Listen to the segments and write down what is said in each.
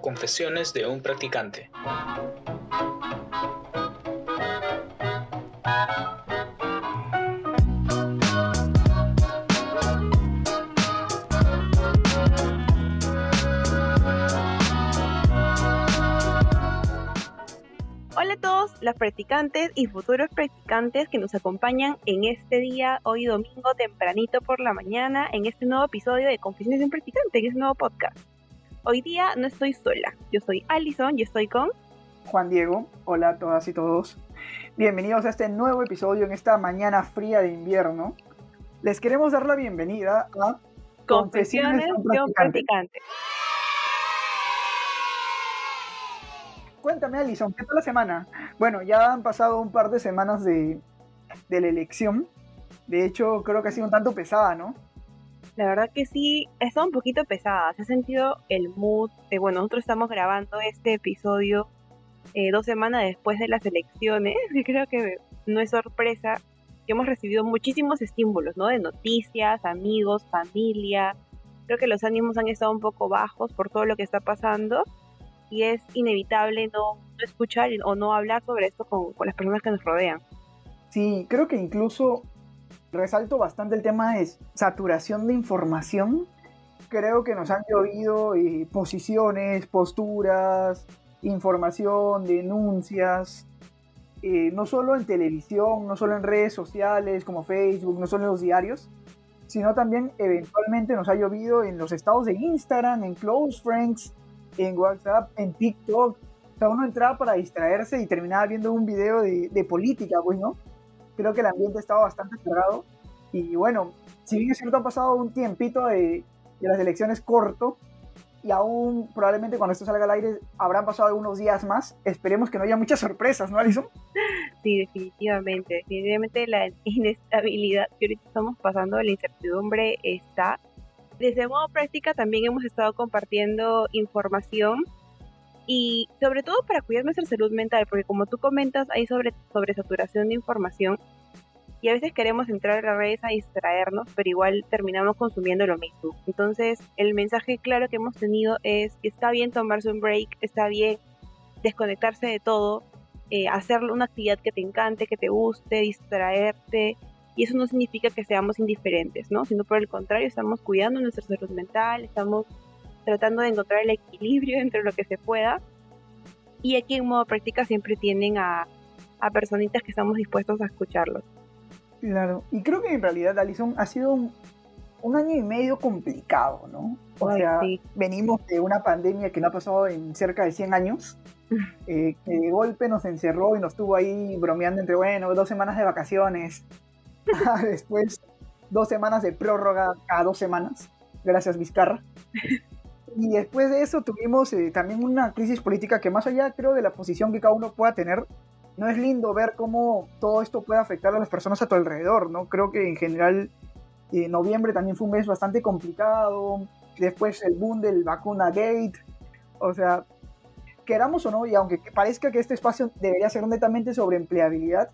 Confesiones de un practicante. Los practicantes y futuros practicantes que nos acompañan en este día, hoy domingo tempranito por la mañana, en este nuevo episodio de Confesiones de un practicante, en este nuevo podcast. Hoy día no estoy sola, yo soy Alison y estoy con Juan Diego. Hola a todas y todos. Bienvenidos a este nuevo episodio en esta mañana fría de invierno. Les queremos dar la bienvenida a Confesiones de un practicante. Cuéntame, Alison, ¿qué tal la semana? Bueno, ya han pasado un par de semanas de, de la elección. De hecho, creo que ha sido un tanto pesada, ¿no? La verdad que sí, ha estado un poquito pesada. Se ha sentido el mood. Bueno, nosotros estamos grabando este episodio eh, dos semanas después de las elecciones. Creo que no es sorpresa que hemos recibido muchísimos estímulos, ¿no? De noticias, amigos, familia. Creo que los ánimos han estado un poco bajos por todo lo que está pasando. Y es inevitable no, escuchar o no hablar sobre esto con, con las personas que nos rodean. Sí, creo que incluso resalto bastante el tema de saturación de información. Creo que nos han llovido eh, posiciones, posturas, información, denuncias, eh, no solo en televisión, no solo en redes sociales como Facebook, no solo en los diarios, sino también eventualmente nos ha llovido en los estados de Instagram, en Close Friends, en WhatsApp, en TikTok. O sea, uno entraba para distraerse y terminaba viendo un video de, de política, pues, ¿no? creo que el ambiente estaba bastante cerrado. Y bueno, si bien es cierto, ha pasado un tiempito de, de las elecciones corto, y aún probablemente cuando esto salga al aire habrán pasado algunos días más. Esperemos que no haya muchas sorpresas, ¿no, Alison? Sí, definitivamente. Definitivamente la inestabilidad que ahorita estamos pasando, la incertidumbre está. Desde modo práctica también hemos estado compartiendo información y sobre todo para cuidar nuestra salud mental, porque como tú comentas, hay sobre, sobresaturación de información y a veces queremos entrar a las redes a distraernos, pero igual terminamos consumiendo lo mismo. Entonces, el mensaje claro que hemos tenido es que está bien tomarse un break, está bien desconectarse de todo, eh, hacer una actividad que te encante, que te guste, distraerte. Y eso no significa que seamos indiferentes, ¿no? Sino por el contrario, estamos cuidando nuestra salud mental, estamos tratando de encontrar el equilibrio entre lo que se pueda. Y aquí en modo práctica siempre tienen a, a personitas que estamos dispuestos a escucharlos. Claro, y creo que en realidad, Alison, ha sido un, un año y medio complicado, ¿no? O Ay, sea, sí. venimos de una pandemia que no ha pasado en cerca de 100 años, eh, que de golpe nos encerró y nos tuvo ahí bromeando entre, bueno, dos semanas de vacaciones, después dos semanas de prórroga cada dos semanas, gracias Vizcarra. Y después de eso tuvimos eh, también una crisis política que más allá creo de la posición que cada uno pueda tener, no es lindo ver cómo todo esto puede afectar a las personas a tu alrededor, ¿no? Creo que en general eh, noviembre también fue un mes bastante complicado, después el boom del vacuna gate, o sea, queramos o no, y aunque parezca que este espacio debería ser netamente sobre empleabilidad,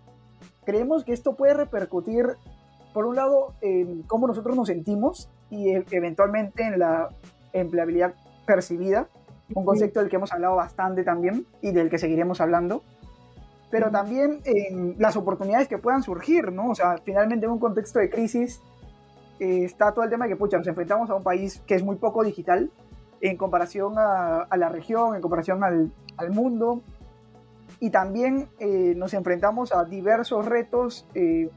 creemos que esto puede repercutir, por un lado, en cómo nosotros nos sentimos y e- eventualmente en la empleabilidad percibida, un concepto del que hemos hablado bastante también y del que seguiremos hablando, pero también en las oportunidades que puedan surgir, ¿no? O sea, finalmente en un contexto de crisis eh, está todo el tema de que, pucha, nos enfrentamos a un país que es muy poco digital en comparación a, a la región, en comparación al, al mundo, y también eh, nos enfrentamos a diversos retos eh,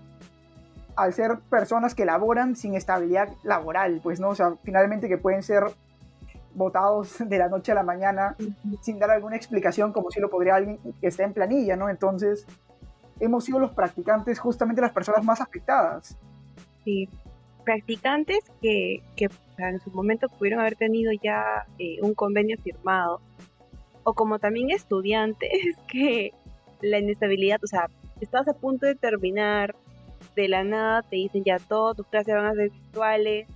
al ser personas que laboran sin estabilidad laboral, pues, ¿no? O sea, finalmente que pueden ser votados de la noche a la mañana sin dar alguna explicación como si lo podría alguien que está en planilla, ¿no? Entonces, hemos sido los practicantes justamente las personas más afectadas. Sí, practicantes que, que en su momento pudieron haber tenido ya eh, un convenio firmado, o como también estudiantes que la inestabilidad, o sea, estás a punto de terminar, de la nada te dicen ya todo, tus clases van a ser virtuales,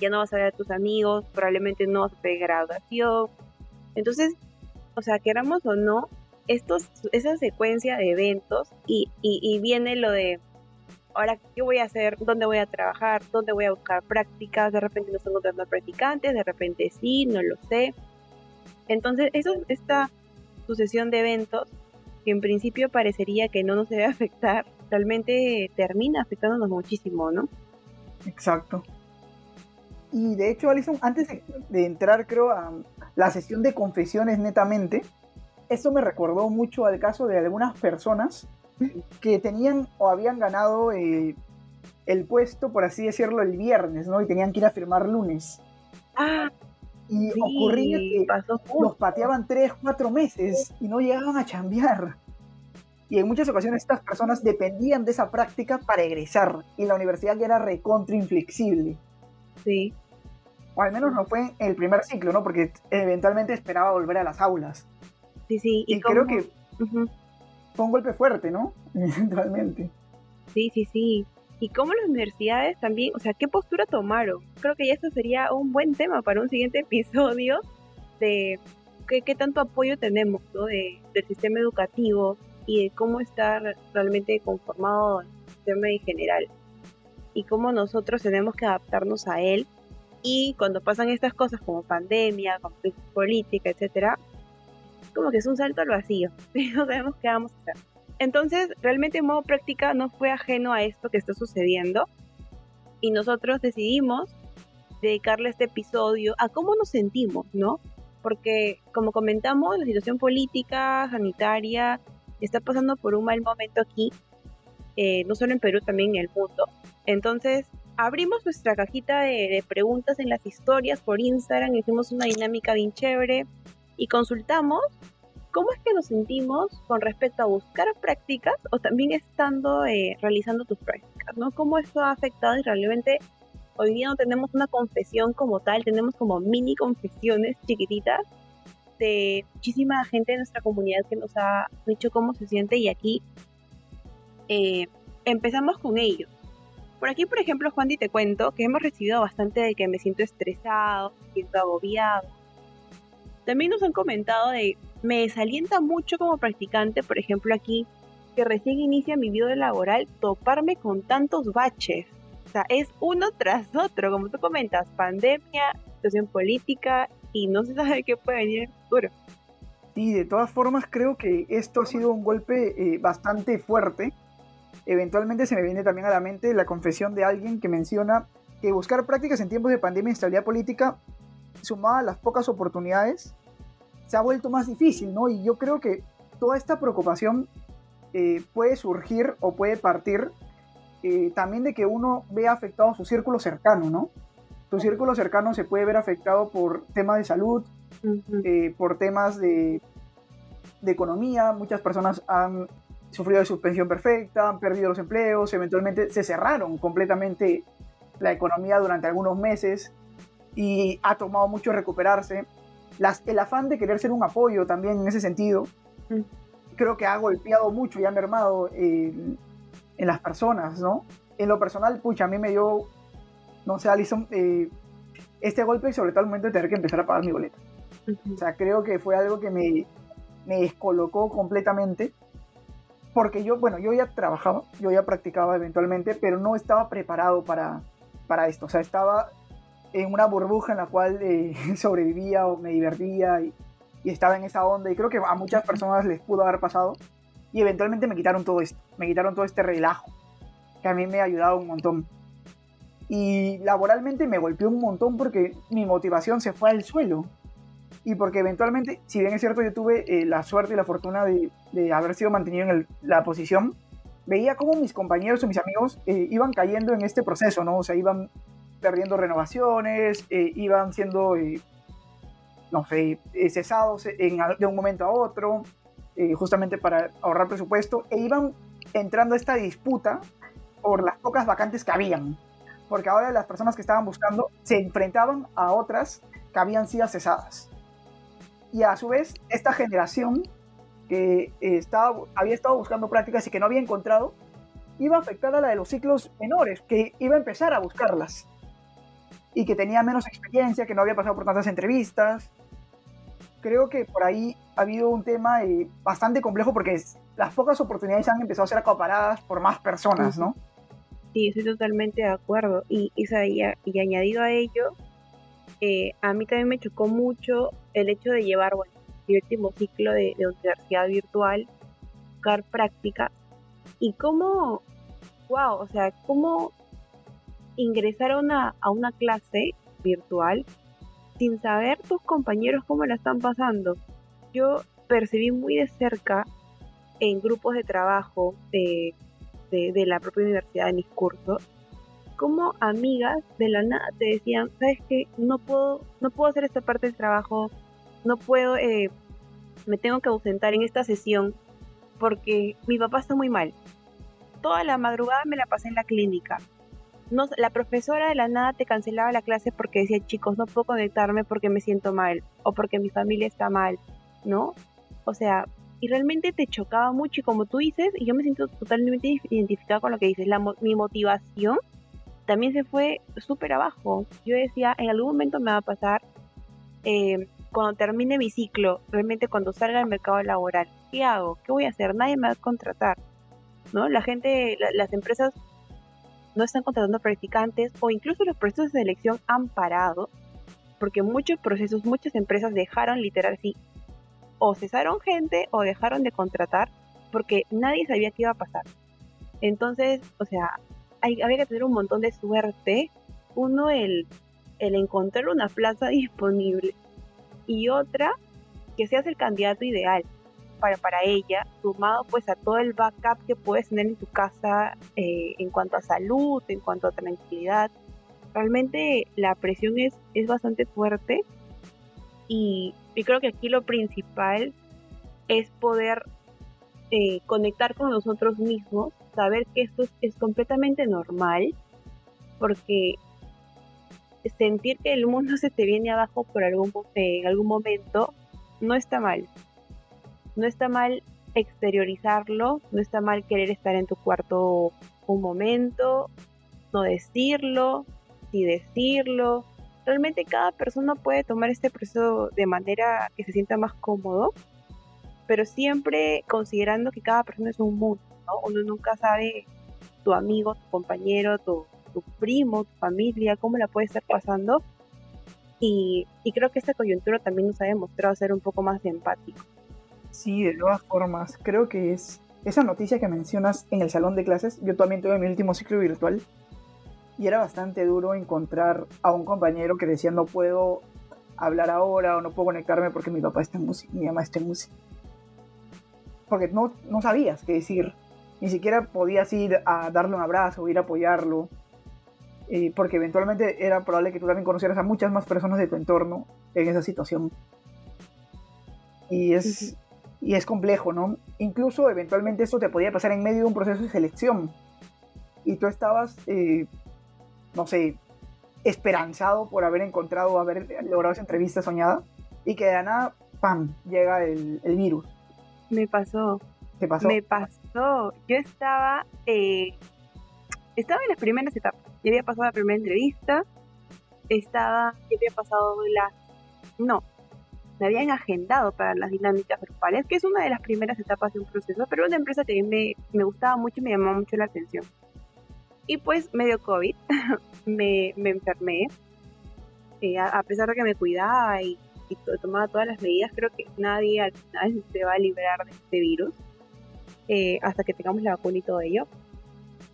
ya no vas a ver a tus amigos, probablemente no vas a tener graduación. Entonces, o sea, queramos o no, estos, esa secuencia de eventos y, y, viene lo de ahora, ¿qué voy a hacer? ¿Dónde voy a trabajar? ¿Dónde voy a buscar prácticas? De repente no estoy encontrando practicantes, de repente sí, no lo sé. Entonces, eso, esta sucesión de eventos, que en principio parecería que no nos debe afectar, realmente termina afectándonos muchísimo, ¿no? Exacto. Y de hecho, Alison, antes de, entrar, creo, a la sesión de confesiones netamente, esto me recordó mucho al caso de algunas personas que tenían o habían ganado eh, el puesto, por así decirlo, el viernes, ¿no? Y tenían que ir a firmar lunes. Ah, y ocurría que los pateaban tres, cuatro meses y no llegaban a chambear. Y en muchas ocasiones estas personas dependían de esa práctica para egresar. Y la universidad ya era recontra inflexible. Sí. O al menos no fue el primer ciclo, ¿no? Porque eventualmente esperaba volver a las aulas. Sí, sí. Y, creo que fue un golpe fuerte, ¿no? Eventualmente. Sí, sí, sí. Y cómo las universidades también, o sea, qué postura tomaron. Creo que ya esto sería un buen tema para un siguiente episodio de qué, qué tanto apoyo tenemos ¿no? de, del sistema educativo y de cómo está realmente conformado el sistema en general y cómo nosotros tenemos que adaptarnos a él y cuando pasan estas cosas como pandemia, como política, etcétera, como que es un salto al vacío, no sabemos qué vamos a hacer. Entonces, realmente en modo práctica no fue ajeno a esto que está sucediendo y nosotros decidimos dedicarle este episodio a cómo nos sentimos, ¿no? Porque, como comentamos, la situación política, sanitaria, está pasando por un mal momento aquí, eh, no solo en Perú, también en el mundo. Entonces, abrimos nuestra cajita de, preguntas en las historias por Instagram, hicimos una dinámica bien chévere y consultamos cómo es que nos sentimos con respecto a buscar prácticas o también estando eh, realizando tus prácticas, ¿no? Cómo esto ha afectado y realmente hoy día no tenemos una confesión como tal, tenemos como mini confesiones chiquititas de muchísima gente de nuestra comunidad que nos ha dicho cómo se siente y aquí eh, empezamos con ellos. Por aquí, por ejemplo, Juan, y te cuento que hemos recibido bastante de que me siento estresado, me siento agobiado. También nos han comentado de me desalienta mucho como practicante, por ejemplo, aquí, que recién inicia mi vida laboral, toparme con tantos baches. O sea, es uno tras otro, como tú comentas, pandemia, situación política y no se sabe qué puede venir en el futuro. Sí, de todas formas creo que esto ha sido un golpe eh, bastante fuerte Eventualmente se me viene también a la mente la confesión de alguien que menciona que buscar prácticas en tiempos de pandemia y estabilidad política, sumada a las pocas oportunidades, se ha vuelto más difícil, ¿no? Y yo creo que toda esta preocupación eh, puede surgir o puede partir eh, también de que uno vea afectado su círculo cercano, ¿no? Tu círculo cercano se puede ver afectado por temas de salud, eh, por temas de, de economía. Muchas personas han sufrido de suspensión perfecta, han perdido los empleos, eventualmente se cerraron completamente la economía durante algunos meses y ha tomado mucho recuperarse. Las, el afán de querer ser un apoyo también en ese sentido, creo que ha golpeado mucho y ha mermado en las personas, ¿no? En lo personal, pucha, a mí me dio, no sé, Alison, eh, este golpe y sobre todo el momento de tener que empezar a pagar mi boleto. O sea, creo que fue algo que me, me descolocó completamente porque yo, bueno, yo ya trabajaba, yo ya practicaba eventualmente, pero no estaba preparado para, para esto. O sea, estaba en una burbuja en la cual eh, sobrevivía o me divertía y, y, estaba en esa onda. Y creo que a muchas personas les pudo haber pasado. Y eventualmente me quitaron todo esto, me quitaron todo este relajo, que a mí me ha ayudado un montón. Y laboralmente me golpeó un montón porque mi motivación se fue al suelo y porque eventualmente, si bien es cierto, yo tuve eh, la suerte y la fortuna de, de haber sido mantenido en la posición, veía cómo mis compañeros o mis amigos eh, iban cayendo en este proceso, ¿no? O sea, iban perdiendo renovaciones, eh, iban siendo, no sé, cesados en, de un momento a otro, justamente para ahorrar presupuesto, e iban entrando a esta disputa por las pocas vacantes que habían, porque ahora las personas que estaban buscando se enfrentaban a otras que habían sido cesadas. Y a su vez esta generación que eh, estaba, había estado buscando prácticas y que no había encontrado, iba a afectar a la de los ciclos menores, que iba a empezar a buscarlas y que tenía menos experiencia, que no había pasado por tantas entrevistas. Creo que por ahí ha habido un tema eh, bastante complejo porque las pocas oportunidades han empezado a ser acaparadas por más personas, ¿no? Sí, estoy totalmente de acuerdo. Y, y, y añadido a ello, eh, a mí también me chocó mucho el hecho de llevar, bueno, el último ciclo de, universidad virtual, buscar práctica, y cómo, wow, o sea, cómo ingresar a una, a una clase virtual sin saber tus compañeros cómo la están pasando. Yo percibí muy de cerca en grupos de trabajo de, de, la propia universidad de mis cursos, como amigas de la nada te decían, sabes que no puedo, no puedo hacer esta parte del trabajo, no puedo, eh, me tengo que ausentar en esta sesión porque mi papá está muy mal. Toda la madrugada me la pasé en la clínica. No, la profesora de la nada te cancelaba la clase porque decía, chicos, no puedo conectarme porque me siento mal o porque mi familia está mal, ¿no? O sea, y realmente te chocaba mucho y como tú dices, y yo me siento totalmente identificada con lo que dices, la, mi motivación también se fue súper abajo. Yo decía, en algún momento me va a pasar, eh, cuando termine mi ciclo, realmente cuando salga al mercado laboral, ¿qué hago? ¿Qué voy a hacer? Nadie me va a contratar, ¿no? La gente, las empresas no están contratando practicantes o incluso los procesos de selección han parado porque muchos procesos, muchas empresas dejaron literal así o cesaron gente o dejaron de contratar porque nadie sabía qué iba a pasar. Entonces, o sea, hay, había que tener un montón de suerte. Uno, el, el encontrar una plaza disponible y otra, que seas el candidato ideal para, para ella, sumado pues a todo el backup que puedes tener en tu casa eh, en cuanto a salud, en cuanto a tranquilidad. Realmente la presión es, es bastante fuerte y, creo que aquí lo principal es poder eh, conectar con nosotros mismos, saber que esto es, completamente normal, porque sentir que el mundo se te viene abajo por algún, en algún momento no está mal. No está mal exteriorizarlo, no está mal querer estar en tu cuarto un momento, no decirlo, sí decirlo, realmente cada persona puede tomar este proceso de manera que se sienta más cómodo, pero siempre considerando que cada persona es un mundo, ¿no? Uno nunca sabe tu amigo, tu compañero, tu, primo, tu familia, cómo la puede estar pasando. Y, creo que esta coyuntura también nos ha demostrado ser un poco más empático. Sí, de todas formas, creo que es esa noticia que mencionas en el salón de clases. Yo también tuve mi último ciclo virtual y era bastante duro encontrar a un compañero que decía no puedo hablar ahora o no puedo conectarme porque mi papá está en música, mi mamá está en música. Porque no, no sabías qué decir. Ni siquiera podías ir a darle un abrazo ir a apoyarlo. Eh, porque eventualmente era probable que tú también conocieras a muchas más personas de tu entorno en esa situación. Y es, y es complejo, ¿no? Incluso eventualmente eso te podía pasar en medio de un proceso de selección. Y tú estabas eh, no sé, esperanzado por haber encontrado, haber logrado esa entrevista soñada, y que de nada, ¡pam!, llega el, virus. Me pasó. ¿Qué pasó? Me pasó. Yo estaba, eh, estaba en las primeras etapas. Ya había pasado la primera entrevista, estaba, ya había pasado la... No, me habían agendado para las dinámicas grupales, que es una de las primeras etapas de un proceso, pero una empresa que me, me gustaba mucho y me llamó mucho la atención. Y pues medio COVID, me, me enfermé. Eh, a, pesar de que me cuidaba y, tomaba todas las medidas, creo que nadie al final se va a liberar de este virus eh, hasta que tengamos la vacuna y todo ello.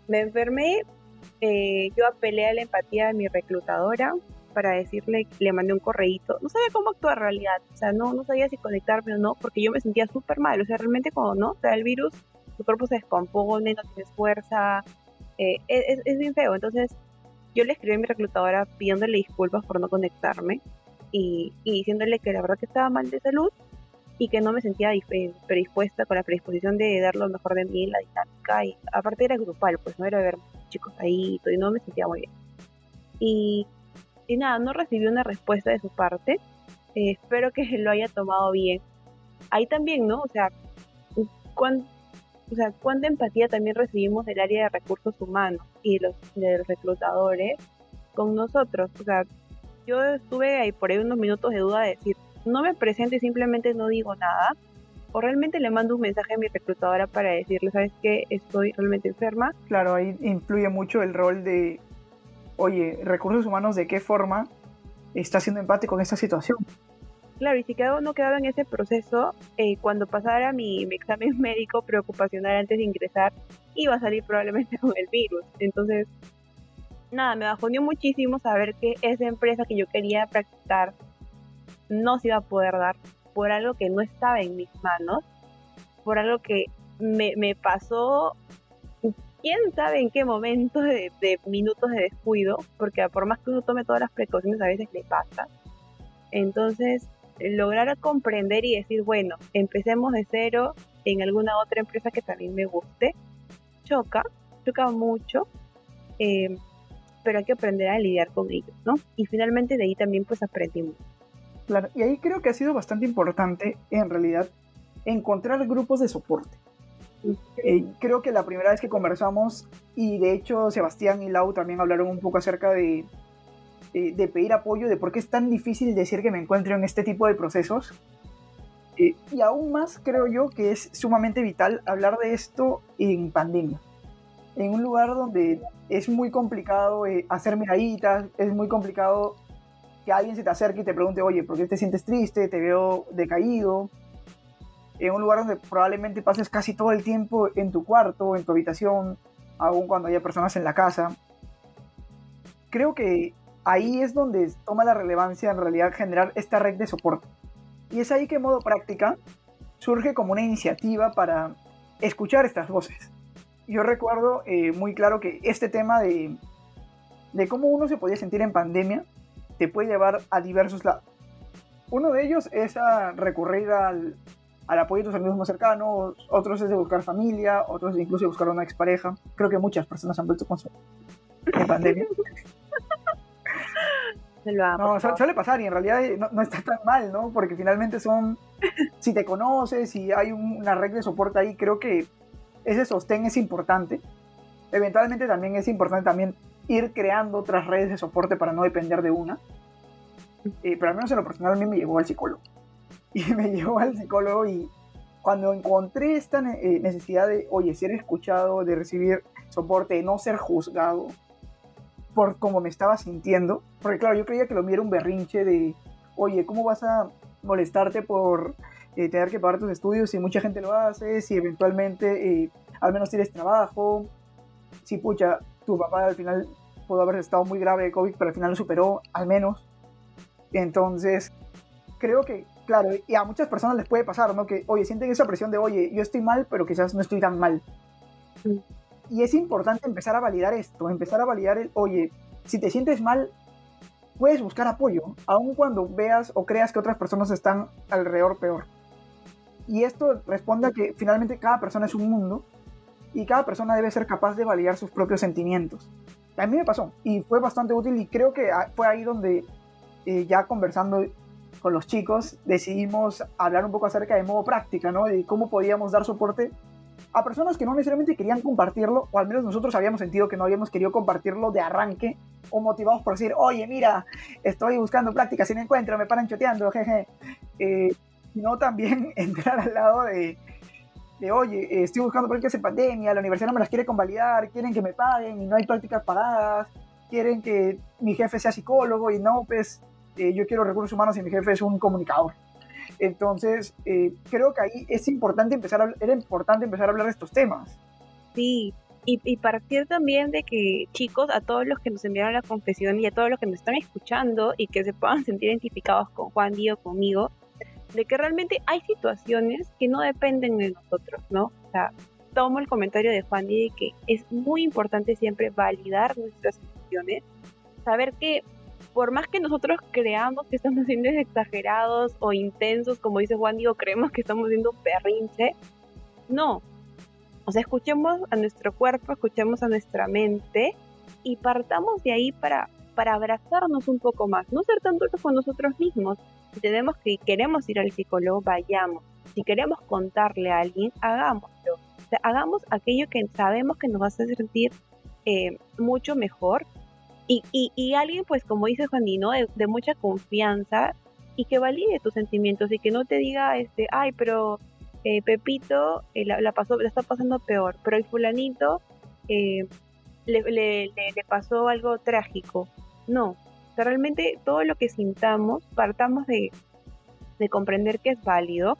Me enfermé, eh, yo apelé a la empatía de mi reclutadora para decirle, le mandé un correíto. No sabía cómo actuar en realidad, o sea, no, no sabía si conectarme o no, porque yo me sentía súper mal. O sea, realmente cuando no, o sea, el virus, tu cuerpo se descompone, no tienes fuerza, eh, es, es, bien feo. Entonces, yo le escribí a mi reclutadora pidiéndole disculpas por no conectarme y, diciéndole que la verdad que estaba mal de salud y que no me sentía eh, predispuesta con la predisposición de dar lo mejor de mí en la dinámica. Y aparte era grupal, pues no era ver chicos ahí y no me sentía muy bien. Y, y nada, no recibí una respuesta de su parte. Eh, espero que lo haya tomado bien. Ahí también, ¿no? O sea, ¿cuánto o sea, cuánta empatía también recibimos del área de recursos humanos y los, de los reclutadores con nosotros. O sea, yo estuve ahí por ahí unos minutos de duda de decir, no me presento y simplemente no digo nada, o realmente le mando un mensaje a mi reclutadora para decirle, ¿sabes qué? Estoy realmente enferma. Claro, ahí influye mucho el rol de, oye, recursos humanos, ¿de qué forma está siendo empático en esta situación? Claro, y si quedaba, no quedaba en ese proceso, eh, cuando pasara mi, examen médico preocupacional antes de ingresar, iba a salir probablemente con el virus. Entonces, nada, me bajoneó muchísimo saber que esa empresa que yo quería practicar no se iba a poder dar por algo que no estaba en mis manos, por algo que me pasó, quién sabe en qué momento de, de, minutos de descuido, porque por más que uno tome todas las precauciones, a veces le pasa. Entonces, lograr comprender y decir, bueno, empecemos de cero en alguna otra empresa que también me guste, choca, choca mucho, eh, pero hay que aprender a lidiar con ellos, ¿no? Y finalmente de ahí también pues aprendimos. Claro, y ahí creo que ha sido bastante importante en realidad encontrar grupos de soporte. Eh, creo que la primera vez que conversamos, y de hecho Sebastián y Lau también hablaron un poco acerca de, de pedir apoyo, de por qué es tan difícil decir que me encuentro en este tipo de procesos. Eh, y aún más creo yo que es sumamente vital hablar de esto en pandemia. En un lugar donde es muy complicado eh, hacer miraditas, es muy complicado que alguien se te acerque y te pregunte, oye, ¿por qué te sientes triste? Te veo decaído. En un lugar donde probablemente pases casi todo el tiempo en tu cuarto, en tu habitación, aún cuando haya personas en la casa. Creo que ahí es donde toma la relevancia en realidad generar esta red de soporte. Y es ahí que en modo práctica surge como una iniciativa para escuchar estas voces. Yo recuerdo eh, muy claro que este tema de, de cómo uno se podía sentir en pandemia te puede llevar a diversos lados. Uno de ellos es a recurrir al, al apoyo de tus amigos más cercanos, otros es de buscar familia, otros incluso de buscar una expareja. Creo que muchas personas han vuelto con su en pandemia. no, suele pasar y en realidad eh, no, está tan mal, ¿no? Porque finalmente son, si te conoces, si hay una red de soporte ahí, creo que ese sostén es importante. Eventualmente también es importante también ir creando otras redes de soporte para no depender de una. Eh, pero al menos en lo personal a mí me llevó al psicólogo. Y me llevó al psicólogo y cuando encontré esta eh, necesidad de, oye, ser escuchado, de recibir soporte, de no ser juzgado, por cómo me estaba sintiendo. Porque claro, yo creía que lo mío era un berrinche de, oye, ¿cómo vas a molestarte por eh, tener que pagar tus estudios si mucha gente lo hace, si eventualmente eh, al menos tienes trabajo, si pucha, tu papá al final pudo haber estado muy grave de COVID, pero al final lo superó, al menos. Entonces, creo que, claro, y a muchas personas les puede pasar, ¿no? Que, oye, sienten esa presión de, oye, yo estoy mal, pero quizás no estoy tan mal. Y es importante empezar a validar esto, empezar a validar el, oye, si te sientes mal, puedes buscar apoyo, aun cuando veas o creas que otras personas están alrededor peor. Y esto responde a que finalmente cada persona es un mundo y cada persona debe ser capaz de validar sus propios sentimientos. A mí me pasó y fue bastante útil y creo que fue ahí donde eh, ya conversando con los chicos decidimos hablar un poco acerca de modo práctica, ¿no? De cómo podíamos dar soporte a personas que no necesariamente querían compartirlo, o al menos nosotros habíamos sentido que no habíamos querido compartirlo de arranque, o motivados por decir, oye, mira, estoy buscando prácticas y no encuentro, me paran choteando, jeje. Eh, sino también entrar al lado de, de oye, estoy buscando prácticas en pandemia, la universidad no me las quiere convalidar, quieren que me paguen y no hay prácticas pagadas, quieren que mi jefe sea psicólogo y no, pues eh, yo quiero recursos humanos y mi jefe es un comunicador. Entonces, eh, creo que ahí es importante empezar a, importante empezar a hablar de estos temas. Sí, y, partir también de que, chicos, a todos los que nos enviaron la confesión y a todos los que nos están escuchando y que se puedan sentir identificados con Juan Díaz o conmigo, de que realmente hay situaciones que no dependen de nosotros, ¿no? O sea, tomo el comentario de Juan Díaz de que es muy importante siempre validar nuestras emociones, saber que por más que nosotros creamos que estamos siendo exagerados o intensos, como dice Juan Diego, creemos que estamos siendo un perrinche, no. O sea, escuchemos a nuestro cuerpo, escuchemos a nuestra mente y partamos de ahí para, para abrazarnos un poco más, no ser tan duros con nosotros mismos. Si tenemos que queremos ir al psicólogo, vayamos. Si queremos contarle a alguien, hagámoslo. O sea, hagamos aquello que sabemos que nos va a hacer sentir eh, mucho mejor y, y, y alguien, pues como dice Juan Dino, de, de, mucha confianza y que valide tus sentimientos y que no te diga, este, ay, pero eh, Pepito eh, la, pasó, la está pasando peor, pero el fulanito le, le, pasó algo trágico. No, realmente todo lo que sintamos, partamos de, de comprender que es válido,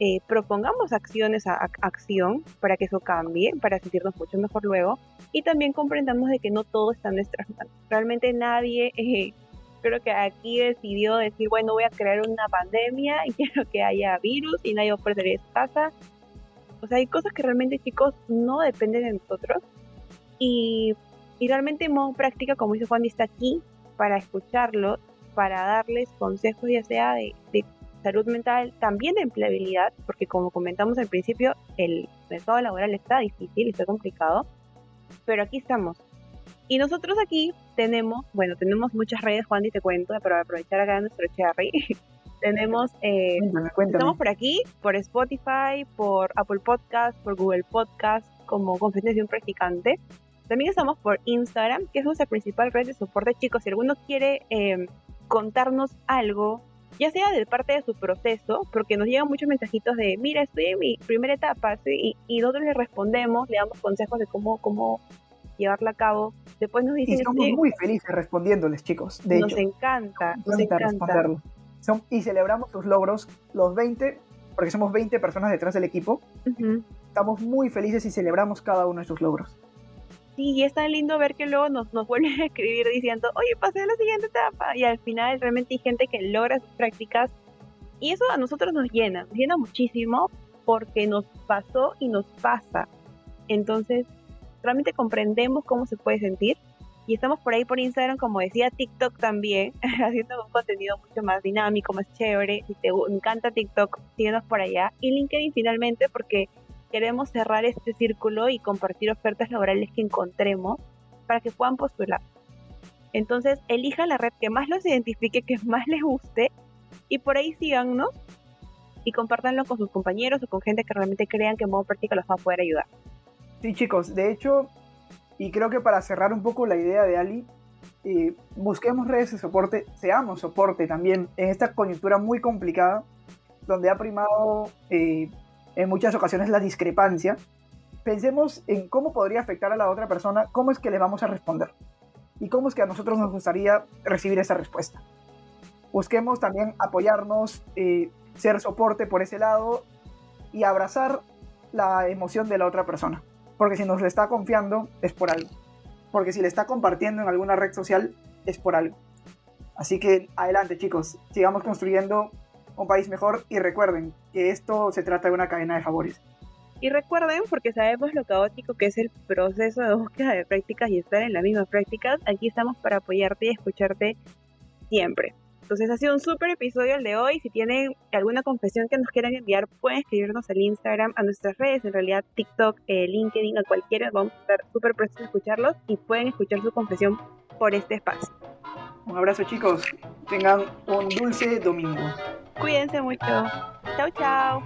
eh, propongamos acciones a, acción para que eso cambie, para sentirnos mucho mejor luego, y también comprendamos de que no todo está en nuestras manos. Realmente nadie, eh, creo que aquí decidió decir, bueno, voy a crear una pandemia y quiero que haya virus y nadie va a perder su casa. O sea, hay cosas que realmente, chicos, no dependen de nosotros. Y, y realmente en modo práctica, como dice Juan, está aquí para escucharlo, para darles consejos, ya sea de, de salud mental, también de empleabilidad, porque como comentamos al principio, el mercado laboral está difícil, está complicado, pero aquí estamos. Y nosotros aquí tenemos, bueno, tenemos muchas redes, Juan, y te cuento, para aprovechar acá nuestro cherry. tenemos, eh, estamos por aquí, por Spotify, por Apple Podcast, por Google Podcast, como Confesiones de un Practicante. También estamos por Instagram, que es nuestra principal red de soporte. Chicos, si alguno quiere eh, contarnos algo ya sea de parte de su proceso, porque nos llegan muchos mensajitos de, mira, estoy en mi primera etapa, y, y nosotros le respondemos, le damos consejos de cómo, cómo llevarla a cabo. Después nos dicen... Y somos muy felices respondiéndoles, chicos. De nos encanta, nos encanta. Son, y celebramos sus logros, los 20, porque somos 20 personas detrás del equipo. Estamos muy felices y celebramos cada uno de sus logros. Sí, y es tan lindo ver que luego nos, nos vuelven a escribir diciendo, oye, pasé a la siguiente etapa. Y al final realmente hay gente que logra sus prácticas. Y eso a nosotros nos llena, nos llena muchísimo porque nos pasó y nos pasa. Entonces, realmente comprendemos cómo se puede sentir. Y estamos por ahí por Instagram, como decía TikTok también, haciendo un contenido mucho más dinámico, más chévere. Si te encanta TikTok, síguenos por allá. Y LinkedIn finalmente, porque queremos cerrar este círculo y compartir ofertas laborales que encontremos para que puedan postular. Entonces, elija la red que más los identifique, que más les guste y por ahí síganos y compártanlo con sus compañeros o con gente que realmente crean que en modo práctica los va a poder ayudar. Sí, chicos, de hecho, y creo que para cerrar un poco la idea de Ali, eh, busquemos redes de soporte, seamos soporte también en esta coyuntura muy complicada, donde ha primado eh, en muchas ocasiones la discrepancia, pensemos en cómo podría afectar a la otra persona, cómo es que le vamos a responder y cómo es que a nosotros nos gustaría recibir esa respuesta. Busquemos también apoyarnos, eh, ser soporte por ese lado y abrazar la emoción de la otra persona. Porque si nos le está confiando es por algo. Porque si le está compartiendo en alguna red social es por algo. Así que adelante chicos, sigamos construyendo un país mejor y recuerden que esto se trata de una cadena de favores. Y recuerden, porque sabemos lo caótico que es el proceso de búsqueda de prácticas y estar en las mismas prácticas, aquí estamos para apoyarte y escucharte siempre. Entonces ha sido un súper episodio el de hoy. Si tienen alguna confesión que nos quieran enviar, pueden escribirnos al Instagram, a nuestras redes, en realidad TikTok, eh, LinkedIn, a cualquiera. Vamos a estar súper prestos a escucharlos y pueden escuchar su confesión por este espacio. Un abrazo chicos, tengan un dulce domingo. Cuídense mucho. Chao, chao.